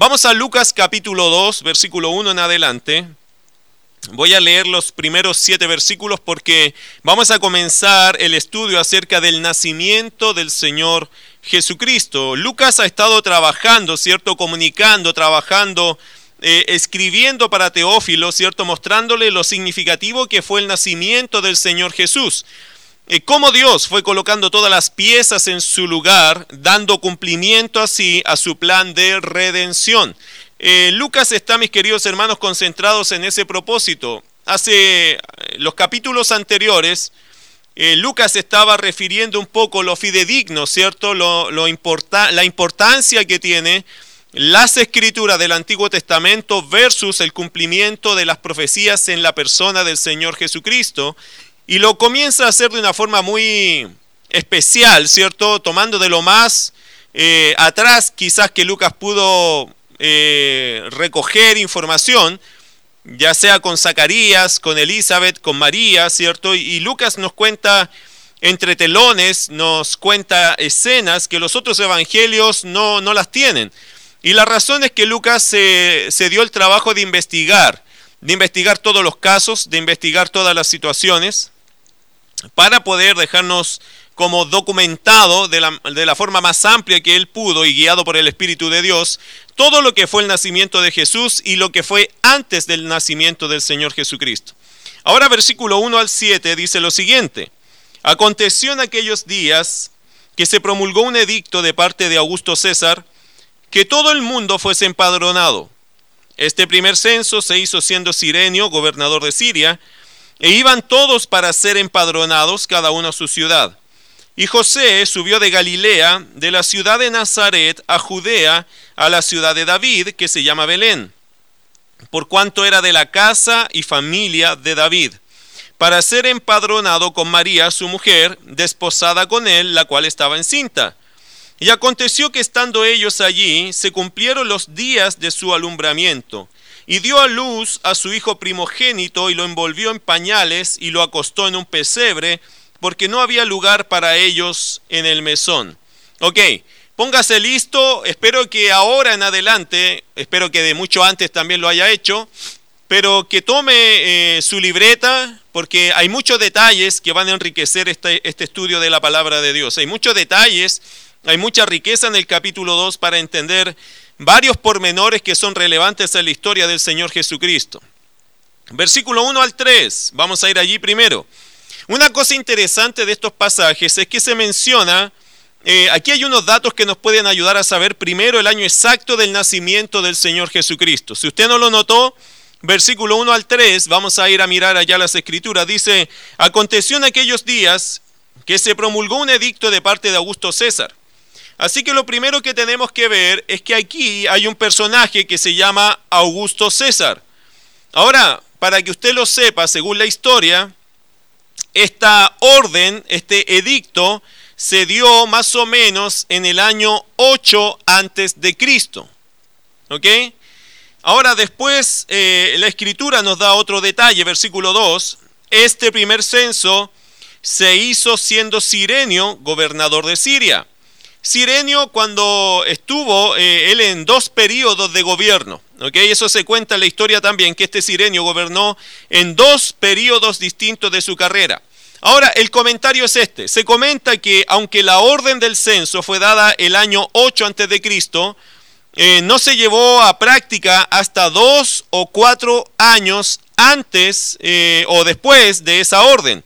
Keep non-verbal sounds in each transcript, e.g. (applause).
Vamos a Lucas capítulo 2, versículo 1 en adelante. Voy a leer los primeros siete versículos porque vamos a comenzar el estudio acerca del nacimiento del Señor Jesucristo. Lucas ha estado trabajando, ¿cierto? Comunicando, trabajando, eh, escribiendo para Teófilo, ¿cierto? Mostrándole lo significativo que fue el nacimiento del Señor Jesús. Eh, cómo Dios fue colocando todas las piezas en su lugar, dando cumplimiento así a su plan de redención. Eh, Lucas está, mis queridos hermanos, concentrados en ese propósito. Hace eh, los capítulos anteriores, Lucas estaba refiriendo un poco lo fidedigno, ¿cierto? La importancia que tiene las escrituras del Antiguo Testamento versus el cumplimiento de las profecías en la persona del Señor Jesucristo. Y lo comienza a hacer de una forma muy especial, ¿cierto? Tomando de lo más atrás quizás que Lucas pudo eh, recoger información, ya sea con Zacarías, con Elizabeth, con María, ¿cierto? Y, Lucas nos cuenta entre telones, nos cuenta escenas que los otros evangelios no, no las tienen. Y la razón es que Lucas se, se dio el trabajo de investigar, de investigar todos los casos, de investigar todas las situaciones, para poder dejarnos como documentado de la, forma más amplia que él pudo y guiado por el Espíritu de Dios, todo lo que fue el nacimiento de Jesús y lo que fue antes del nacimiento del Señor Jesucristo. Ahora versículo 1 al 7 dice lo siguiente, aconteció en aquellos días que se promulgó un edicto de parte de Augusto César, que todo el mundo fuese empadronado. Este primer censo se hizo siendo Sirenio, gobernador de Siria, e iban todos para ser empadronados, cada uno a su ciudad. Y José subió de Galilea, de la ciudad de Nazaret, a Judea, a la ciudad de David, que se llama Belén, por cuanto era de la casa y familia de David, para ser empadronado con María, su mujer, desposada con él, la cual estaba encinta. Y aconteció que estando ellos allí, se cumplieron los días de su alumbramiento, y dio a luz a su hijo primogénito, y lo envolvió en pañales, y lo acostó en un pesebre, porque no había lugar para ellos en el mesón. Ok, póngase listo, espero que ahora en adelante, espero que de mucho antes también lo haya hecho, pero que tome eh, su libreta, porque hay muchos detalles que van a enriquecer este, este estudio de la palabra de Dios. Hay muchos detalles, hay mucha riqueza en el capítulo 2 para entender varios pormenores que son relevantes en la historia del Señor Jesucristo. Versículo 1 al 3, vamos a ir allí primero. Una cosa interesante de estos pasajes es que se menciona, eh, aquí hay unos datos que nos pueden ayudar a saber primero el año exacto del nacimiento del Señor Jesucristo. Si usted no lo notó, versículo 1 al 3, vamos a ir a mirar allá las escrituras, dice, aconteció en aquellos días que se promulgó un edicto de parte de Augusto César. Así que lo primero que tenemos que ver es que aquí hay un personaje que se llama Augusto César. Ahora, para que usted lo sepa, según la historia, esta orden, este edicto, se dio más o menos en el año 8 antes de Cristo. ¿Ok? Ahora después eh, la escritura nos da otro detalle, versículo 2. Este primer censo se hizo siendo Sirenio gobernador de Siria. Sirenio cuando estuvo eh, él en dos periodos de gobierno. Eso se cuenta en la historia también, que este Sirenio gobernó en dos periodos distintos de su carrera. Ahora, el comentario es este. Se comenta que aunque la orden del censo fue dada el año 8 a.C., eh, no se llevó a práctica hasta dos o cuatro años antes eh, o después de esa orden.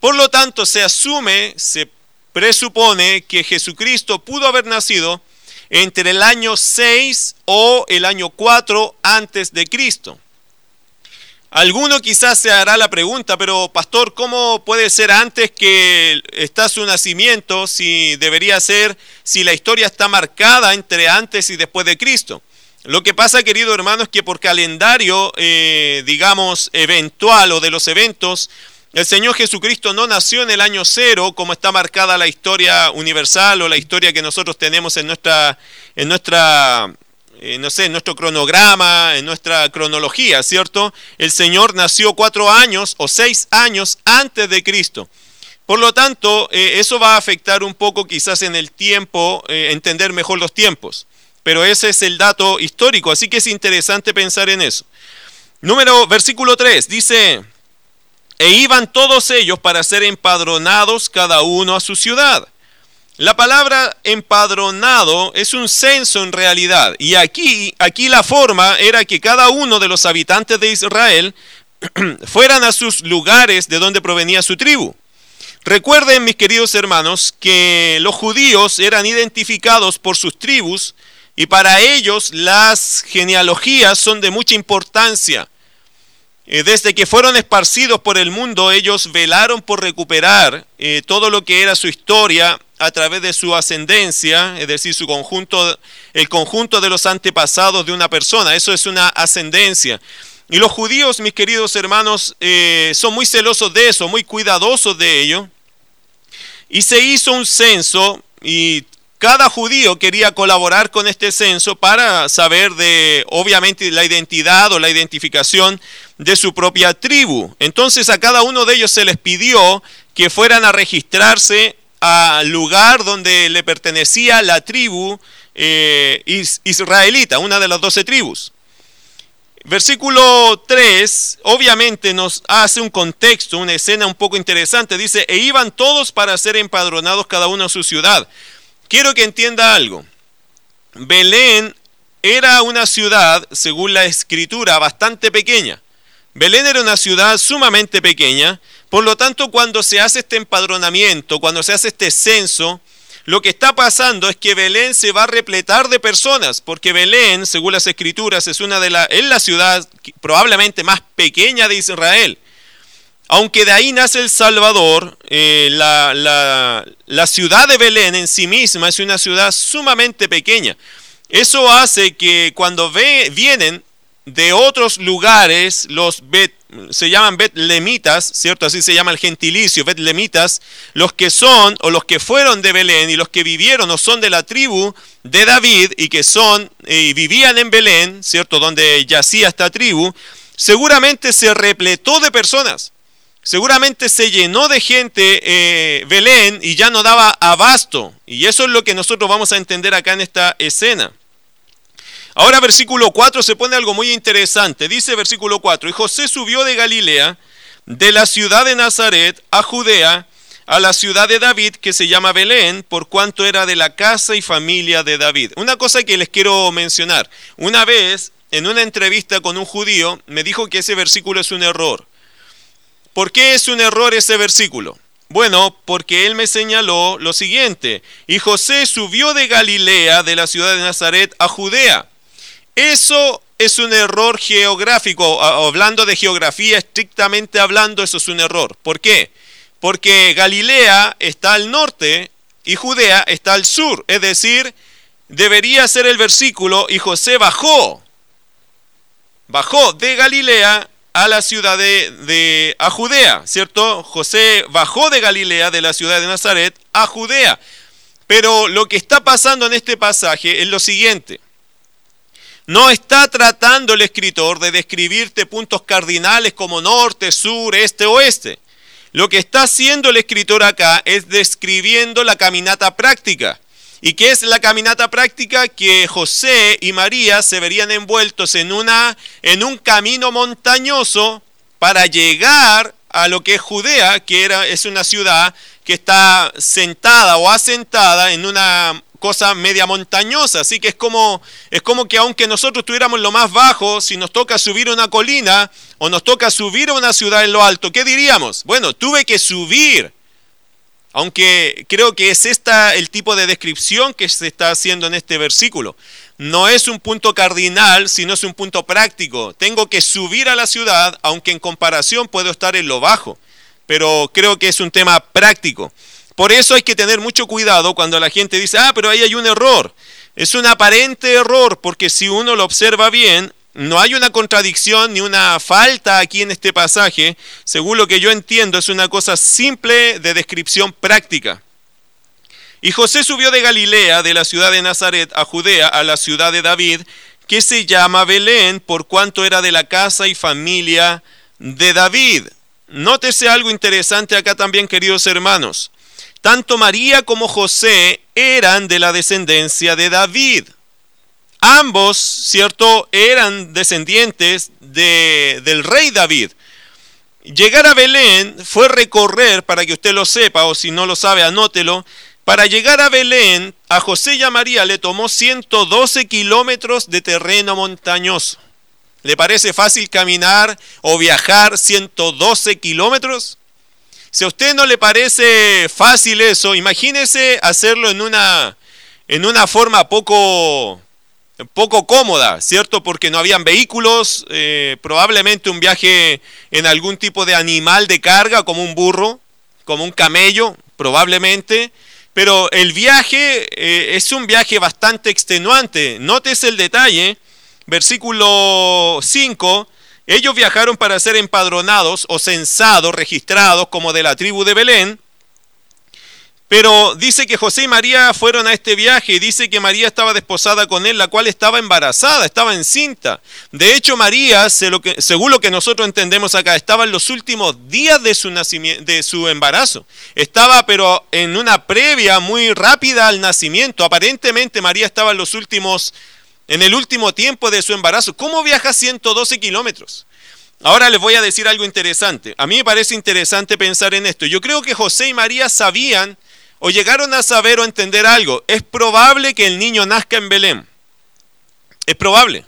Por lo tanto, se asume, se presupone que Jesucristo pudo haber nacido entre el año 6 o el año 4 antes de Cristo. Alguno quizás se hará la pregunta, pero pastor, ¿cómo puede ser antes que está su nacimiento si debería ser, si la historia está marcada entre antes y después de Cristo? Lo que pasa, querido hermano, es que por calendario, eh, digamos, eventual o de los eventos, el Señor Jesucristo no nació en el año cero, como está marcada la historia universal o la historia que nosotros tenemos en nuestra, en nuestra eh, no sé, en nuestro cronograma, en nuestra cronología, ¿cierto? El Señor nació cuatro años o seis años antes de Cristo. Por lo tanto, eh, eso va a afectar un poco quizás en el tiempo, eh, entender mejor los tiempos. pero ese es el dato histórico, así que es interesante pensar en eso. Número, versículo 3, dice, e iban todos ellos para ser empadronados cada uno a su ciudad. La palabra empadronado es un censo en realidad, y aquí, aquí la forma era que cada uno de los habitantes de Israel (clears throat) fueran a sus lugares de donde provenía su tribu. Recuerden, mis queridos hermanos, que los judíos eran identificados por sus tribus y para ellos las genealogías son de mucha importancia. Eh, desde que fueron esparcidos por el mundo, ellos velaron por recuperar eh, todo lo que era su historia a través de su ascendencia, es decir, su conjunto, el conjunto de los antepasados de una persona. Eso es una ascendencia. Y los judíos, mis queridos hermanos, eh, son muy celosos de eso, muy cuidadosos de ello. Y se hizo un censo y cada judío quería colaborar con este censo para saber de, obviamente, la identidad o la identificación de su propia tribu. Entonces a cada uno de ellos se les pidió que fueran a registrarse al lugar donde le pertenecía la tribu eh, israelita, una de las doce tribus. Versículo 3 obviamente nos hace un contexto, una escena un poco interesante. Dice, e iban todos para ser empadronados cada uno a su ciudad. Quiero que entienda algo. Belén era una ciudad, según la escritura, bastante pequeña. Belén era una ciudad sumamente pequeña, por lo tanto cuando se hace este empadronamiento, cuando se hace este censo, lo que está pasando es que Belén se va a repletar de personas, porque Belén, según las escrituras, es una de la, es la ciudad probablemente más pequeña de Israel. Aunque de ahí nace el Salvador, eh, la, ciudad de Belén en sí misma es una ciudad sumamente pequeña. Eso hace que cuando vienen de otros lugares, los se llaman betlemitas, ¿cierto? Así se llama el gentilicio, betlemitas, los que son o los que fueron de Belén y los que vivieron o son de la tribu de David y que son y vivían en Belén, ¿cierto? Donde yacía esta tribu, seguramente se repletó de personas. Seguramente se llenó de gente eh, Belén y ya no daba abasto. Y eso es lo que nosotros vamos a entender acá en esta escena. Ahora versículo 4 se pone algo muy interesante. Dice versículo 4, y José subió de Galilea, de la ciudad de Nazaret, a Judea, a la ciudad de David, que se llama Belén, por cuanto era de la casa y familia de David. Una cosa que les quiero mencionar. Una vez, en una entrevista con un judío, me dijo que ese versículo es un error. ¿Por qué es un error ese versículo? Bueno, porque él me señaló lo siguiente, y José subió de Galilea, de la ciudad de Nazaret, a Judea eso es un error geográfico. Hablando de geografía, estrictamente hablando, eso es un error. ¿Por qué? Porque Galilea está al norte y Judea está al sur. Es decir, debería ser el versículo y José bajó. Bajó de Galilea a la ciudad de, de, a Judea, ¿cierto? José bajó de Galilea, de la ciudad de Nazaret, a Judea. Pero lo que está pasando en este pasaje es lo siguiente. No está tratando el escritor de describirte puntos cardinales como norte, sur, este, oeste. Lo que está haciendo el escritor acá es describiendo la caminata práctica. ¿Y qué es la caminata práctica? Que José y María se verían envueltos en, una, en un camino montañoso para llegar a lo que es Judea, que era, es una ciudad que está sentada o asentada en una cosa media montañosa, así que es como, es como que aunque nosotros estuviéramos lo más bajo, si nos toca subir una colina o nos toca subir a una ciudad en lo alto, ¿qué diríamos? Bueno, tuve que subir. Aunque creo que es esta el tipo de descripción que se está haciendo en este versículo. No es un punto cardinal, sino es un punto práctico. Tengo que subir a la ciudad, aunque en comparación puedo estar en lo bajo. Pero creo que es un tema práctico. Por eso hay que tener mucho cuidado cuando la gente dice, ah, pero ahí hay un error. Es un aparente error porque si uno lo observa bien, no hay una contradicción ni una falta aquí en este pasaje. Según lo que yo entiendo, es una cosa simple de descripción práctica. Y José subió de Galilea, de la ciudad de Nazaret, a Judea, a la ciudad de David, que se llama Belén, por cuanto era de la casa y familia de David. Nótese algo interesante acá también, queridos hermanos. Tanto María como José eran de la descendencia de David. Ambos, ¿cierto?, eran descendientes de, del rey David. Llegar a Belén fue recorrer, para que usted lo sepa, o si no lo sabe, anótelo, para llegar a Belén, a José y a María le tomó 112 kilómetros de terreno montañoso. ¿Le parece fácil caminar o viajar 112 kilómetros? Si a usted no le parece fácil eso, imagínese hacerlo en una, en una forma poco, poco cómoda, ¿cierto? Porque no habían vehículos, eh, probablemente un viaje en algún tipo de animal de carga, como un burro, como un camello, probablemente. Pero el viaje eh, es un viaje bastante extenuante. Notes el detalle, versículo 5, ellos viajaron para ser empadronados o censados, registrados como de la tribu de Belén. Pero dice que José y María fueron a este viaje y dice que María estaba desposada con él, la cual estaba embarazada, estaba encinta. De hecho, María, según lo que nosotros entendemos acá, estaba en los últimos días de su, nacimiento, de su embarazo. Estaba pero en una previa muy rápida al nacimiento. Aparentemente María estaba en los últimos en el último tiempo de su embarazo. ¿Cómo viaja 112 kilómetros? Ahora les voy a decir algo interesante. A mí me parece interesante pensar en esto. Yo creo que José y María sabían o llegaron a saber o entender algo. Es probable que el niño nazca en Belén. Es probable.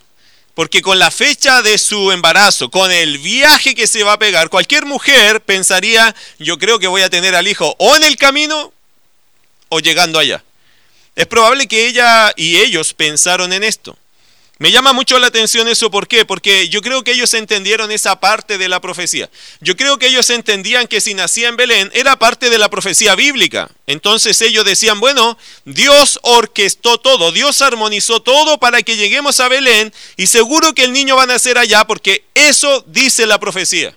Porque con la fecha de su embarazo, con el viaje que se va a pegar, cualquier mujer pensaría, yo creo que voy a tener al hijo o en el camino o llegando allá. Es probable que ella y ellos pensaron en esto. Me llama mucho la atención eso, ¿por qué? Porque yo creo que ellos entendieron esa parte de la profecía. Yo creo que ellos entendían que si nacía en Belén era parte de la profecía bíblica. Entonces ellos decían, bueno, Dios orquestó todo, Dios armonizó todo para que lleguemos a Belén y seguro que el niño va a nacer allá porque eso dice la profecía.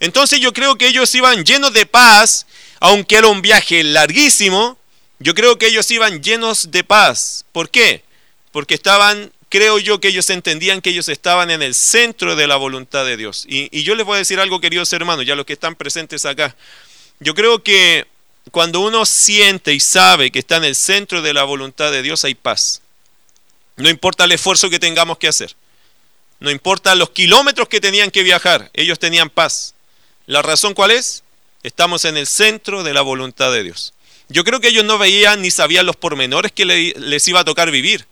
Entonces yo creo que ellos iban llenos de paz, aunque era un viaje larguísimo, yo creo que ellos iban llenos de paz. ¿Por qué? Porque estaban, creo yo que ellos entendían que ellos estaban en el centro de la voluntad de Dios. Y, yo les voy a decir algo, queridos hermanos, ya los que están presentes acá. Yo creo que cuando uno siente y sabe que está en el centro de la voluntad de Dios, hay paz. No importa el esfuerzo que tengamos que hacer. No importa los kilómetros que tenían que viajar, ellos tenían paz. ¿La razón cuál es? Estamos en el centro de la voluntad de Dios. Yo creo que ellos no veían ni sabían los pormenores que les iba a tocar vivir.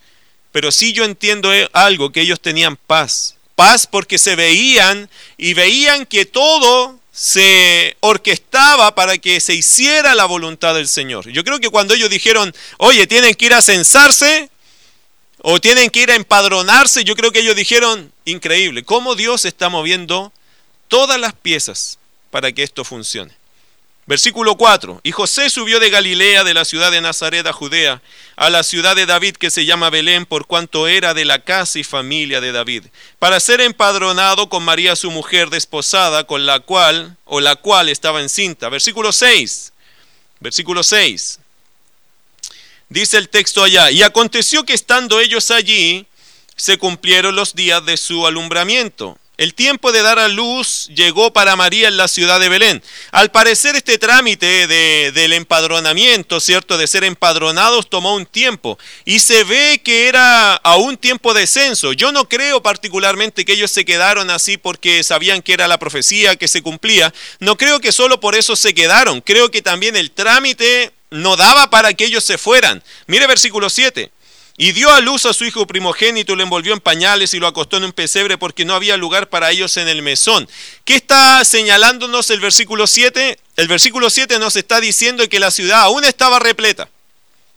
Pero sí yo entiendo eh, algo, que ellos tenían paz. Paz porque se veían y veían que todo se orquestaba para que se hiciera la voluntad del Señor. Yo creo que cuando ellos dijeron, oye, tienen que ir a censarse o tienen que ir a empadronarse, yo creo que ellos dijeron, increíble, cómo Dios está moviendo todas las piezas para que esto funcione. Versículo 4. Y José subió de Galilea, de la ciudad de Nazaret a Judea, a la ciudad de David que se llama Belén, por cuanto era de la casa y familia de David, para ser empadronado con María su mujer desposada, con la cual, o la cual estaba encinta. Versículo 6. Versículo 6. Dice el texto allá, y aconteció que estando ellos allí, se cumplieron los días de su alumbramiento el tiempo de dar a luz llegó para María en la ciudad de Belén. Al parecer este trámite del empadronamiento, ¿cierto? De ser empadronados tomó un tiempo y se ve que era a un tiempo de censo. Yo no creo particularmente que ellos se quedaron así porque sabían que era la profecía que se cumplía. No creo que solo por eso se quedaron. Creo que también el trámite no daba para que ellos se fueran. Mire versículo 7. Y dio a luz a su hijo primogénito, lo envolvió en pañales y lo acostó en un pesebre porque no había lugar para ellos en el mesón. ¿Qué está señalándonos el versículo 7? El versículo 7 nos está diciendo que la ciudad aún estaba repleta.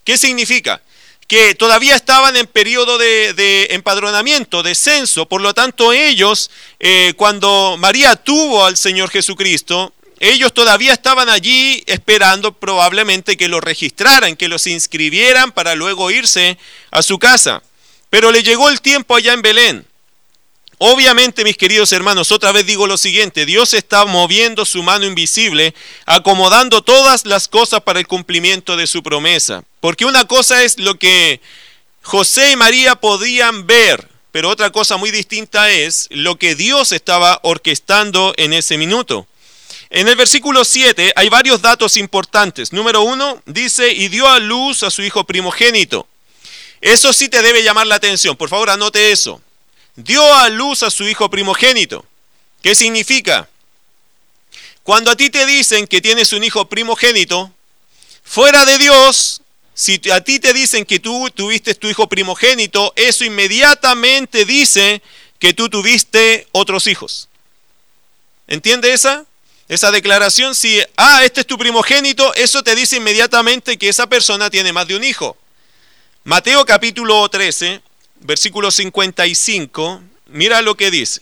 ¿Qué significa? Que todavía estaban en periodo de, empadronamiento, de censo. Por lo tanto, ellos, eh, cuando María tuvo al Señor Jesucristo, ellos todavía estaban allí esperando probablemente que los registraran, que los inscribieran para luego irse a su casa. Pero le llegó el tiempo allá en Belén. Obviamente, mis queridos hermanos, otra vez digo lo siguiente, Dios está moviendo su mano invisible, acomodando todas las cosas para el cumplimiento de su promesa. Porque una cosa es lo que José y María podían ver, pero otra cosa muy distinta es lo que Dios estaba orquestando en ese minuto. En el versículo 7 hay varios datos importantes. Número uno, dice, y dio a luz a su hijo primogénito. Eso sí te debe llamar la atención. Por favor, anote eso. Dio a luz a su hijo primogénito. ¿Qué significa? Cuando a ti te dicen que tienes un hijo primogénito, fuera de Dios, si a ti te dicen que tú tuviste tu hijo primogénito, eso inmediatamente dice que tú tuviste otros hijos. ¿Entiende esa? Esa declaración, si, ah, este es tu primogénito, eso te dice inmediatamente que esa persona tiene más de un hijo. Mateo capítulo 13, versículo 55, mira lo que dice.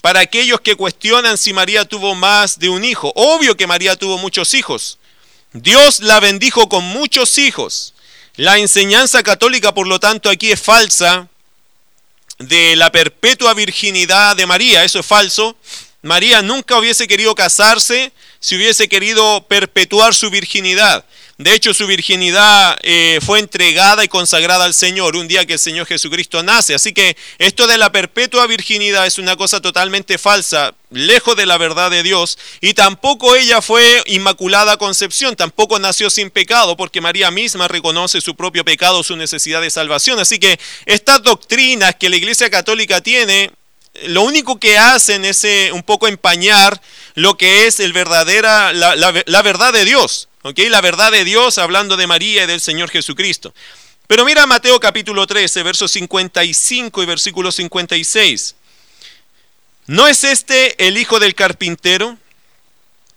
Para aquellos que cuestionan si María tuvo más de un hijo, obvio que María tuvo muchos hijos. Dios la bendijo con muchos hijos. La enseñanza católica, por lo tanto, aquí es falsa de la perpetua virginidad de María, eso es falso. María nunca hubiese querido casarse si hubiese querido perpetuar su virginidad. De hecho, su virginidad eh, fue entregada y consagrada al Señor un día que el Señor Jesucristo nace. Así que esto de la perpetua virginidad es una cosa totalmente falsa, lejos de la verdad de Dios. Y tampoco ella fue inmaculada concepción, tampoco nació sin pecado, porque María misma reconoce su propio pecado, su necesidad de salvación. Así que estas doctrinas que la Iglesia Católica tiene, lo único que hacen es eh, un poco empañar lo que es el verdadera, la, verdad de Dios. La verdad de Dios hablando de María y del Señor Jesucristo. Pero mira Mateo capítulo 13, versos 55 y versículo 56. ¿No es este el hijo del carpintero?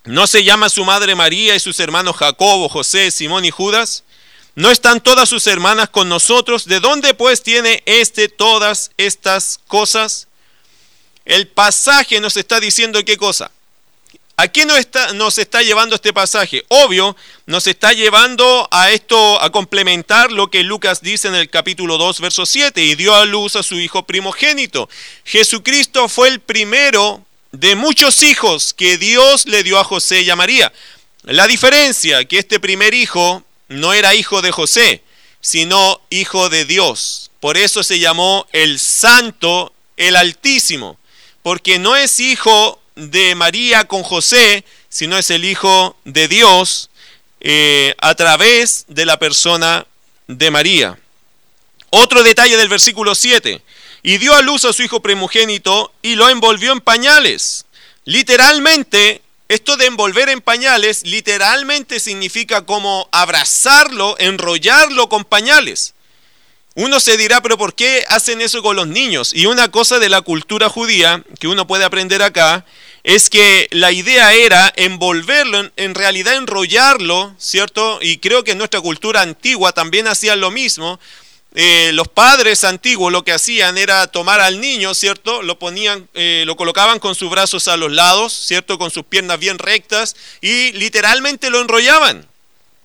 ¿No se llama su madre María y sus hermanos Jacobo, José, Simón y Judas? ¿No están todas sus hermanas con nosotros? ¿De dónde pues tiene este todas estas cosas? El pasaje nos está diciendo qué cosa? ¿A qué nos está, nos está llevando este pasaje? Obvio, nos está llevando a esto, a complementar lo que Lucas dice en el capítulo 2, verso 7, y dio a luz a su hijo primogénito. Jesucristo fue el primero de muchos hijos que Dios le dio a José y a María. La diferencia, que este primer hijo no era hijo de José, sino hijo de Dios. Por eso se llamó el Santo, el Altísimo, porque no es hijo de María con José, sino es el Hijo de Dios eh, a través de la persona de María. Otro detalle del versículo 7. Y dio a luz a su hijo primogénito y lo envolvió en pañales. Literalmente, esto de envolver en pañales, literalmente significa como abrazarlo, enrollarlo con pañales. Uno se dirá, pero ¿por qué hacen eso con los niños? Y una cosa de la cultura judía que uno puede aprender acá es que la idea era envolverlo, en realidad enrollarlo, ¿cierto? Y creo que en nuestra cultura antigua también hacían lo mismo. Eh, los padres antiguos lo que hacían era tomar al niño, ¿cierto? Lo ponían, eh, lo colocaban con sus brazos a los lados, ¿cierto? Con sus piernas bien rectas y literalmente lo enrollaban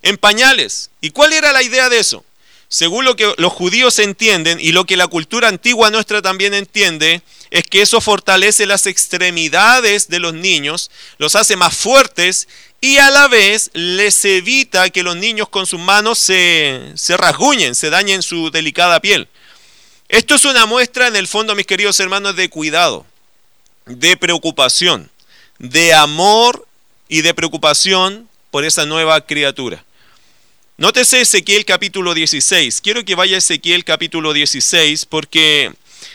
en pañales. ¿Y cuál era la idea de eso? Según lo que los judíos entienden y lo que la cultura antigua nuestra también entiende, es que eso fortalece las extremidades de los niños, los hace más fuertes y a la vez les evita que los niños con sus manos se, se rasguñen, se dañen su delicada piel. Esto es una muestra en el fondo, mis queridos hermanos, de cuidado, de preocupación, de amor y de preocupación por esa nueva criatura. Nótese Ezequiel capítulo 16. Quiero que vaya Ezequiel capítulo 16 porque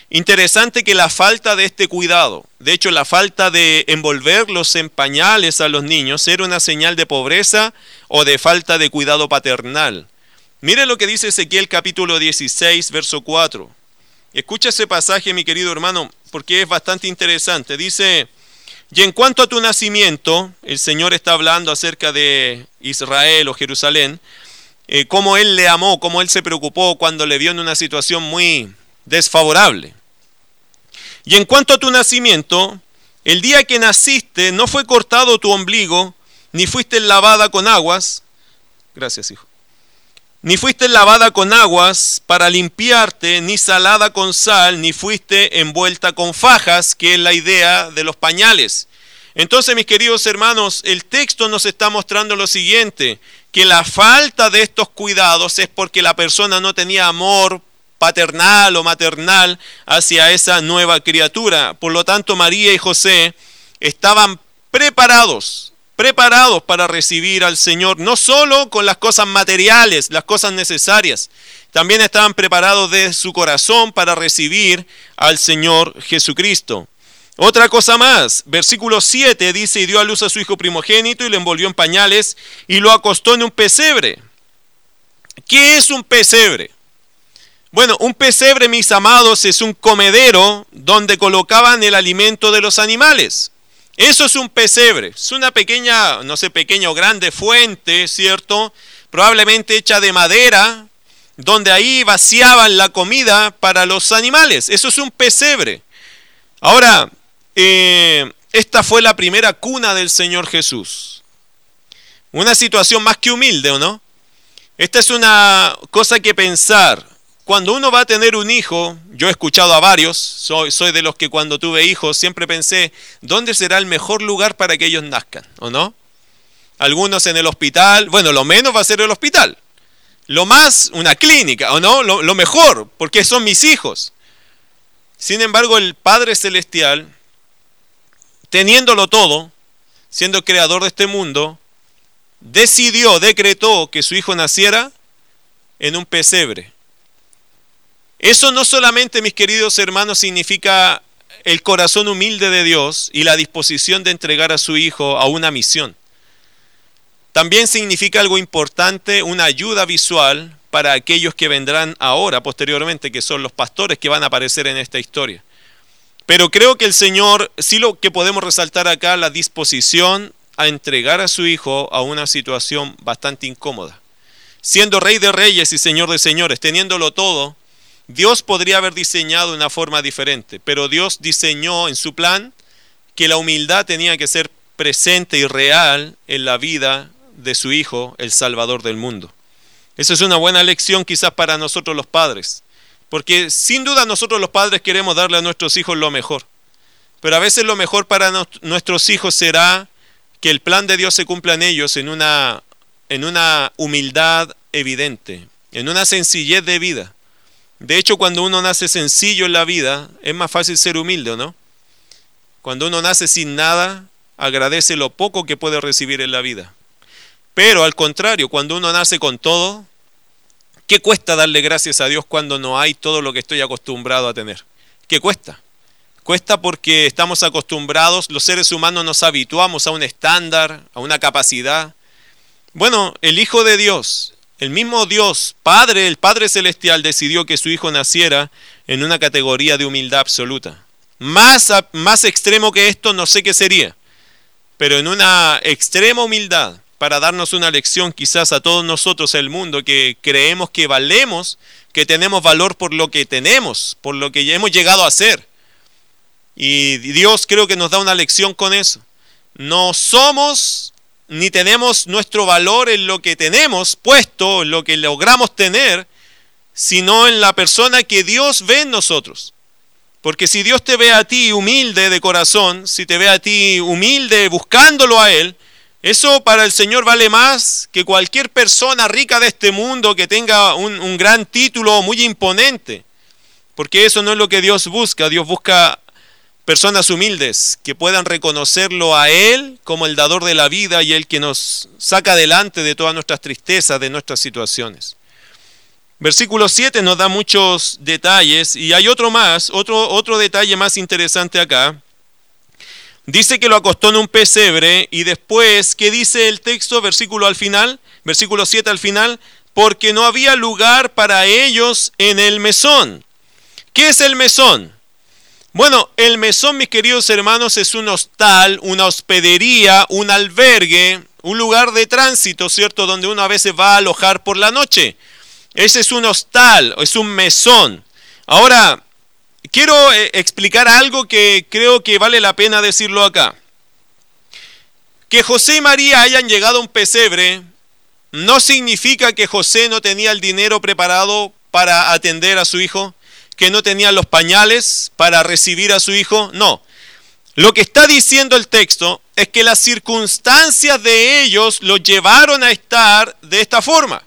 interesante que la falta de este cuidado, de hecho la falta de envolverlos en pañales a los niños era una señal de pobreza o de falta de cuidado paternal. Mire lo que dice Ezequiel capítulo 16, verso 4. Escucha ese pasaje, mi querido hermano, porque es bastante interesante. Dice, y en cuanto a tu nacimiento, el Señor está hablando acerca de Israel o Jerusalén, eh, cómo él le amó, cómo él se preocupó cuando le vio en una situación muy desfavorable. Y en cuanto a tu nacimiento, el día que naciste no fue cortado tu ombligo, ni fuiste lavada con aguas. Gracias, hijo. Ni fuiste lavada con aguas para limpiarte, ni salada con sal, ni fuiste envuelta con fajas, que es la idea de los pañales. Entonces, mis queridos hermanos, el texto nos está mostrando lo siguiente, que la falta de estos cuidados es porque la persona no tenía amor paternal o maternal hacia esa nueva criatura. Por lo tanto, María y José estaban preparados, preparados para recibir al Señor, no solo con las cosas materiales, las cosas necesarias, también estaban preparados de su corazón para recibir al Señor Jesucristo. Otra cosa más, versículo 7 dice, y dio a luz a su hijo primogénito y lo envolvió en pañales y lo acostó en un pesebre. ¿Qué es un pesebre? Bueno, un pesebre, mis amados, es un comedero donde colocaban el alimento de los animales. Eso es un pesebre. Es una pequeña, no sé, pequeña o grande fuente, ¿cierto? Probablemente hecha de madera, donde ahí vaciaban la comida para los animales. Eso es un pesebre. Ahora, eh, esta fue la primera cuna del Señor Jesús. Una situación más que humilde, ¿o no? Esta es una cosa que pensar. Cuando uno va a tener un hijo, yo he escuchado a varios, soy, de los que cuando tuve hijos siempre pensé, ¿dónde será el mejor lugar para que ellos nazcan? ¿O no? Algunos en el hospital, bueno, lo menos va a ser el hospital. Lo más, una clínica, ¿o no? Lo mejor, porque son mis hijos. Sin embargo, el Padre Celestial, teniéndolo todo, siendo creador de este mundo, decidió, decretó que su hijo naciera en un pesebre. Eso no solamente, mis queridos hermanos, significa el corazón humilde de Dios y la disposición de entregar a su hijo a una misión. También significa algo importante, una ayuda visual para aquellos que vendrán ahora, posteriormente, que son los pastores que van a aparecer en esta historia. Pero creo que el Señor, sí lo que podemos resaltar acá, la disposición a entregar a su hijo a una situación bastante incómoda. Siendo rey de reyes y señor de señores, teniéndolo todo, Dios podría haber diseñado una forma diferente, pero Dios diseñó en su plan que la humildad tenía que ser presente y real en la vida de su Hijo, el Salvador del mundo. Esa es una buena lección quizás para nosotros los padres, porque sin duda nosotros los padres queremos darle a nuestros hijos lo mejor, pero a veces lo mejor para nuestros hijos será que el plan de Dios se cumpla en ellos en una, en una humildad evidente, en una sencillez de vida. De hecho, cuando uno nace sencillo en la vida, es más fácil ser humilde, ¿o no? Cuando uno nace sin nada, agradece lo poco que puede recibir en la vida. Pero al contrario, cuando uno nace con todo, ¿qué cuesta darle gracias a Dios cuando no hay todo lo que estoy acostumbrado a tener? ¿Qué cuesta? Cuesta porque estamos acostumbrados, los seres humanos nos habituamos a un estándar, a una capacidad. Bueno, el Hijo de Dios, el mismo Dios, Padre, el Padre Celestial, decidió que su Hijo naciera en una categoría de humildad absoluta. Más, más extremo que esto no sé qué sería, pero en una extrema humildad para darnos una lección quizás a todos nosotros, el mundo, que creemos que valemos, que tenemos valor por lo que tenemos, por lo que hemos llegado a ser. Y Dios creo que nos da una lección con eso. No somos ni tenemos nuestro valor en lo que tenemos puesto, en lo que logramos tener, sino en la persona que Dios ve en nosotros. Porque si Dios te ve a ti humilde de corazón, si te ve a ti humilde buscándolo a Él, eso para el Señor vale más que cualquier persona rica de este mundo que tenga un, gran título muy imponente. Porque eso no es lo que Dios busca. Dios busca personas humildes que puedan reconocerlo a Él como el dador de la vida y el que nos saca adelante de todas nuestras tristezas, de nuestras situaciones. Versículo 7 nos da muchos detalles y hay otro más, otro, otro detalle más interesante acá. Dice que lo acostó en un pesebre y después, ¿qué dice el texto? Versículo al final, versículo 7 al final, porque no había lugar para ellos en el mesón. ¿Qué es el mesón? Bueno, el mesón, mis queridos hermanos, es un hostal, una hospedería, un albergue, un lugar de tránsito, ¿cierto? Donde uno a veces va a alojar por la noche. Ese es un hostal, es un mesón. Ahora, quiero eh, explicar algo que creo que vale la pena decirlo acá. Que José y María hayan llegado a un pesebre no significa que José no tenía el dinero preparado para atender a su hijo que no tenían los pañales para recibir a su hijo. No. Lo que está diciendo el texto es que las circunstancias de ellos los llevaron a estar de esta forma.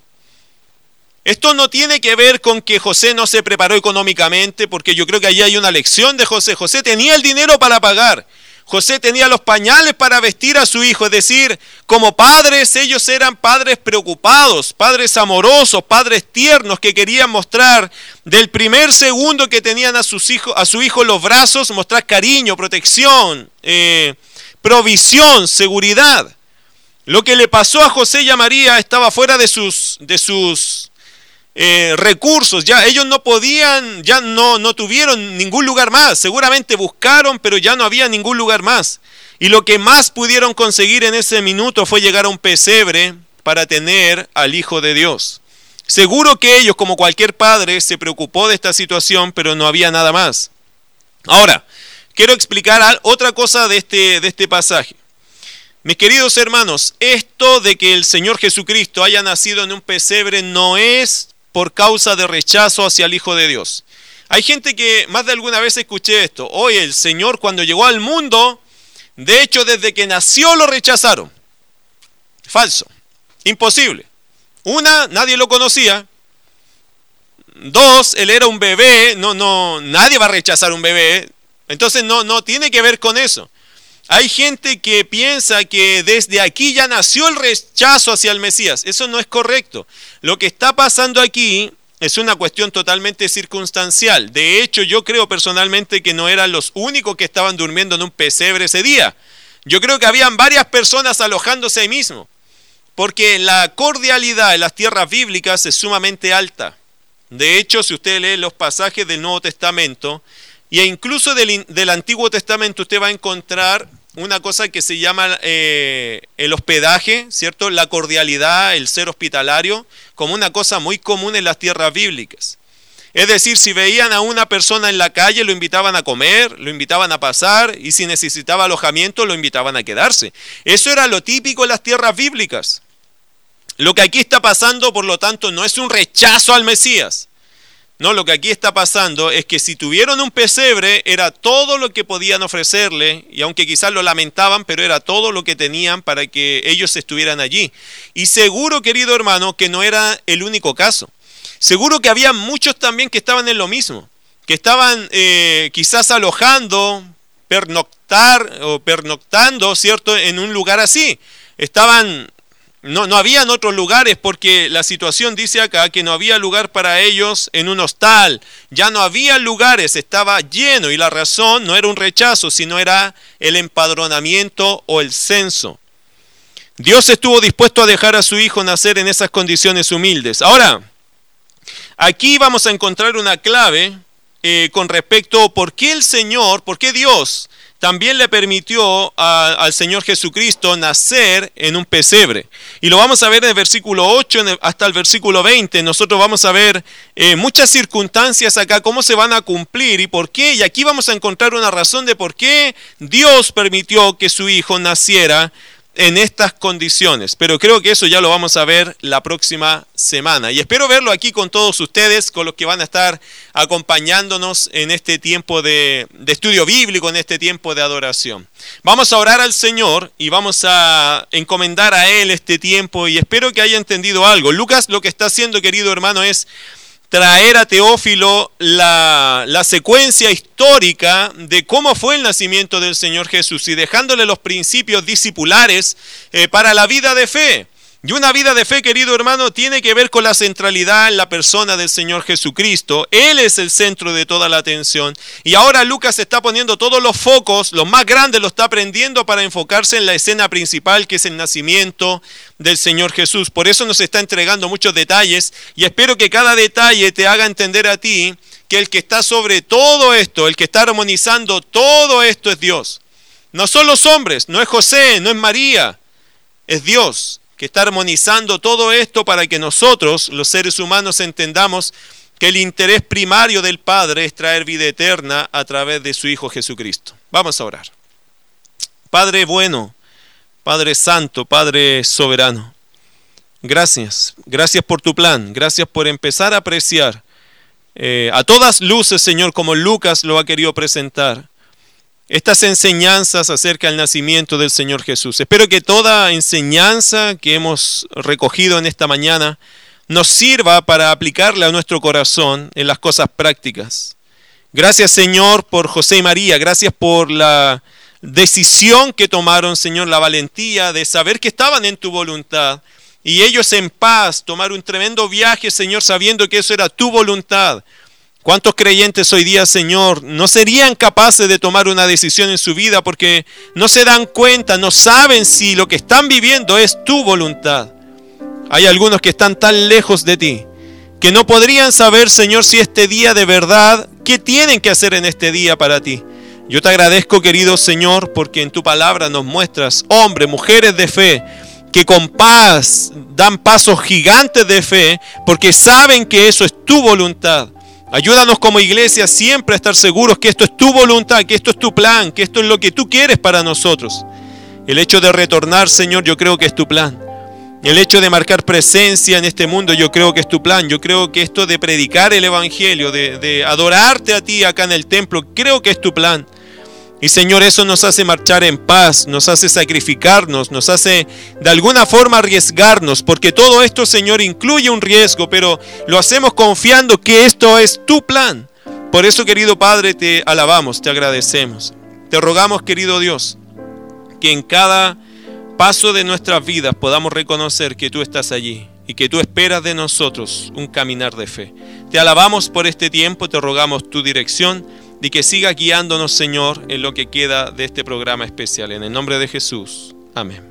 Esto no tiene que ver con que José no se preparó económicamente, porque yo creo que allí hay una lección de José. José tenía el dinero para pagar. José tenía los pañales para vestir a su hijo, es decir, como padres ellos eran padres preocupados, padres amorosos, padres tiernos que querían mostrar del primer segundo que tenían a, sus a su hijo en los brazos, mostrar cariño, protección, eh, provisión, seguridad. Lo que le pasó a José y a María estaba fuera de sus, de sus eh, recursos, ya ellos no podían, ya no, no tuvieron ningún lugar más, seguramente buscaron, pero ya no había ningún lugar más. Y lo que más pudieron conseguir en ese minuto fue llegar a un pesebre para tener al Hijo de Dios. Seguro que ellos, como cualquier padre, se preocupó de esta situación, pero no había nada más. Ahora, quiero explicar otra cosa de este, de este pasaje. Mis queridos hermanos, esto de que el Señor Jesucristo haya nacido en un pesebre no es por causa de rechazo hacia el Hijo de Dios. Hay gente que más de alguna vez escuché esto. Hoy el Señor cuando llegó al mundo, de hecho desde que nació lo rechazaron. Falso. Imposible. Una, nadie lo conocía. Dos, él era un bebé. No, no, nadie va a rechazar un bebé. Entonces no, no tiene que ver con eso. Hay gente que piensa que desde aquí ya nació el rechazo hacia el Mesías. Eso no es correcto. Lo que está pasando aquí es una cuestión totalmente circunstancial. De hecho, yo creo personalmente que no eran los únicos que estaban durmiendo en un pesebre ese día. Yo creo que habían varias personas alojándose ahí mismo. Porque la cordialidad en las tierras bíblicas es sumamente alta. De hecho, si usted lee los pasajes del Nuevo Testamento, e incluso del, del Antiguo Testamento, usted va a encontrar una cosa que se llama eh, el hospedaje, ¿cierto? La cordialidad, el ser hospitalario, como una cosa muy común en las tierras bíblicas. Es decir, si veían a una persona en la calle, lo invitaban a comer, lo invitaban a pasar, y si necesitaba alojamiento, lo invitaban a quedarse. Eso era lo típico en las tierras bíblicas. Lo que aquí está pasando, por lo tanto, no es un rechazo al Mesías, no, lo que aquí está pasando es que si tuvieron un pesebre era todo lo que podían ofrecerle, y aunque quizás lo lamentaban, pero era todo lo que tenían para que ellos estuvieran allí. Y seguro, querido hermano, que no era el único caso. Seguro que había muchos también que estaban en lo mismo, que estaban eh, quizás alojando, pernoctar o pernoctando, ¿cierto?, en un lugar así. Estaban no, no habían otros lugares porque la situación dice acá que no había lugar para ellos en un hostal. Ya no había lugares, estaba lleno y la razón no era un rechazo, sino era el empadronamiento o el censo. Dios estuvo dispuesto a dejar a su hijo nacer en esas condiciones humildes. Ahora, aquí vamos a encontrar una clave eh, con respecto a por qué el Señor, por qué Dios también le permitió al Señor Jesucristo nacer en un pesebre. Y lo vamos a ver en el versículo 8 hasta el versículo 20. Nosotros vamos a ver eh, muchas circunstancias acá, cómo se van a cumplir y por qué. Y aquí vamos a encontrar una razón de por qué Dios permitió que su Hijo naciera en estas condiciones. Pero creo que eso ya lo vamos a ver la próxima semana. Y espero verlo aquí con todos ustedes, con los que van a estar acompañándonos en este tiempo de, estudio bíblico, en este tiempo de adoración. Vamos a orar al Señor y vamos a encomendar a Él este tiempo y espero que haya entendido algo. Lucas lo que está haciendo, querido hermano, es traer a Teófilo la, secuencia histórica de cómo fue el nacimiento del Señor Jesús y dejándole los principios discipulares eh, para la vida de fe. Y una vida de fe, querido hermano, tiene que ver con la centralidad en la persona del Señor Jesucristo. Él es el centro de toda la atención. Y ahora Lucas está poniendo todos los focos, los más grandes, lo está aprendiendo para enfocarse en la escena principal, que es el nacimiento del Señor Jesús. Por eso nos está entregando muchos detalles y espero que cada detalle te haga entender a ti que el que está sobre todo esto, el que está armonizando todo esto es Dios. No son los hombres, no es José, no es María, es Dios que está armonizando todo esto para que nosotros, los seres humanos, entendamos que el interés primario del Padre es traer vida eterna a través de su Hijo Jesucristo. Vamos a orar. Padre bueno, Padre Santo, Padre Soberano, gracias, gracias por tu plan, gracias por empezar a apreciar eh, a todas luces, Señor, como Lucas lo ha querido presentar estas enseñanzas acerca del nacimiento del Señor Jesús. Espero que toda enseñanza que hemos recogido en esta mañana nos sirva para aplicarla a nuestro corazón en las cosas prácticas. Gracias Señor por José y María, gracias por la, decisión que tomaron, Señor, la valentía de saber que estaban en tu voluntad. Y ellos en paz tomar un tremendo viaje, Señor, sabiendo que eso era tu voluntad. ¿Cuántos creyentes hoy día, Señor, no serían capaces de tomar una decisión en su vida porque no se dan cuenta, no saben si lo que están viviendo es tu voluntad? Hay algunos que están tan lejos de ti que no podrían saber, Señor, si este día de verdad, ¿qué tienen que hacer en este día para ti? Yo te agradezco, querido Señor, porque en tu palabra nos muestras hombres, mujeres de fe, que con paz dan pasos gigantes de fe, porque saben que eso es tu voluntad. Ayúdanos como iglesia siempre a estar seguros que esto es tu voluntad, que esto es tu plan, que esto es lo que tú quieres para nosotros. El hecho de retornar, Señor, yo creo que es tu plan. El hecho de marcar presencia en este mundo, yo creo que es tu plan. Yo creo que esto de predicar el Evangelio, de, adorarte a ti acá en el templo, creo que es tu plan. Y Señor, eso nos hace marchar en paz, nos hace sacrificarnos, nos hace de alguna forma arriesgarnos, porque todo esto, Señor, incluye un riesgo, pero lo hacemos confiando que esto es tu plan. Por eso, querido Padre, te alabamos, te agradecemos. Te rogamos, querido Dios, que en cada paso de nuestras vidas podamos reconocer que tú estás allí y que tú esperas de nosotros un caminar de fe. Te alabamos por este tiempo, te rogamos tu dirección y que siga guiándonos, Señor, en lo que queda de este programa especial. En el nombre de Jesús. Amén.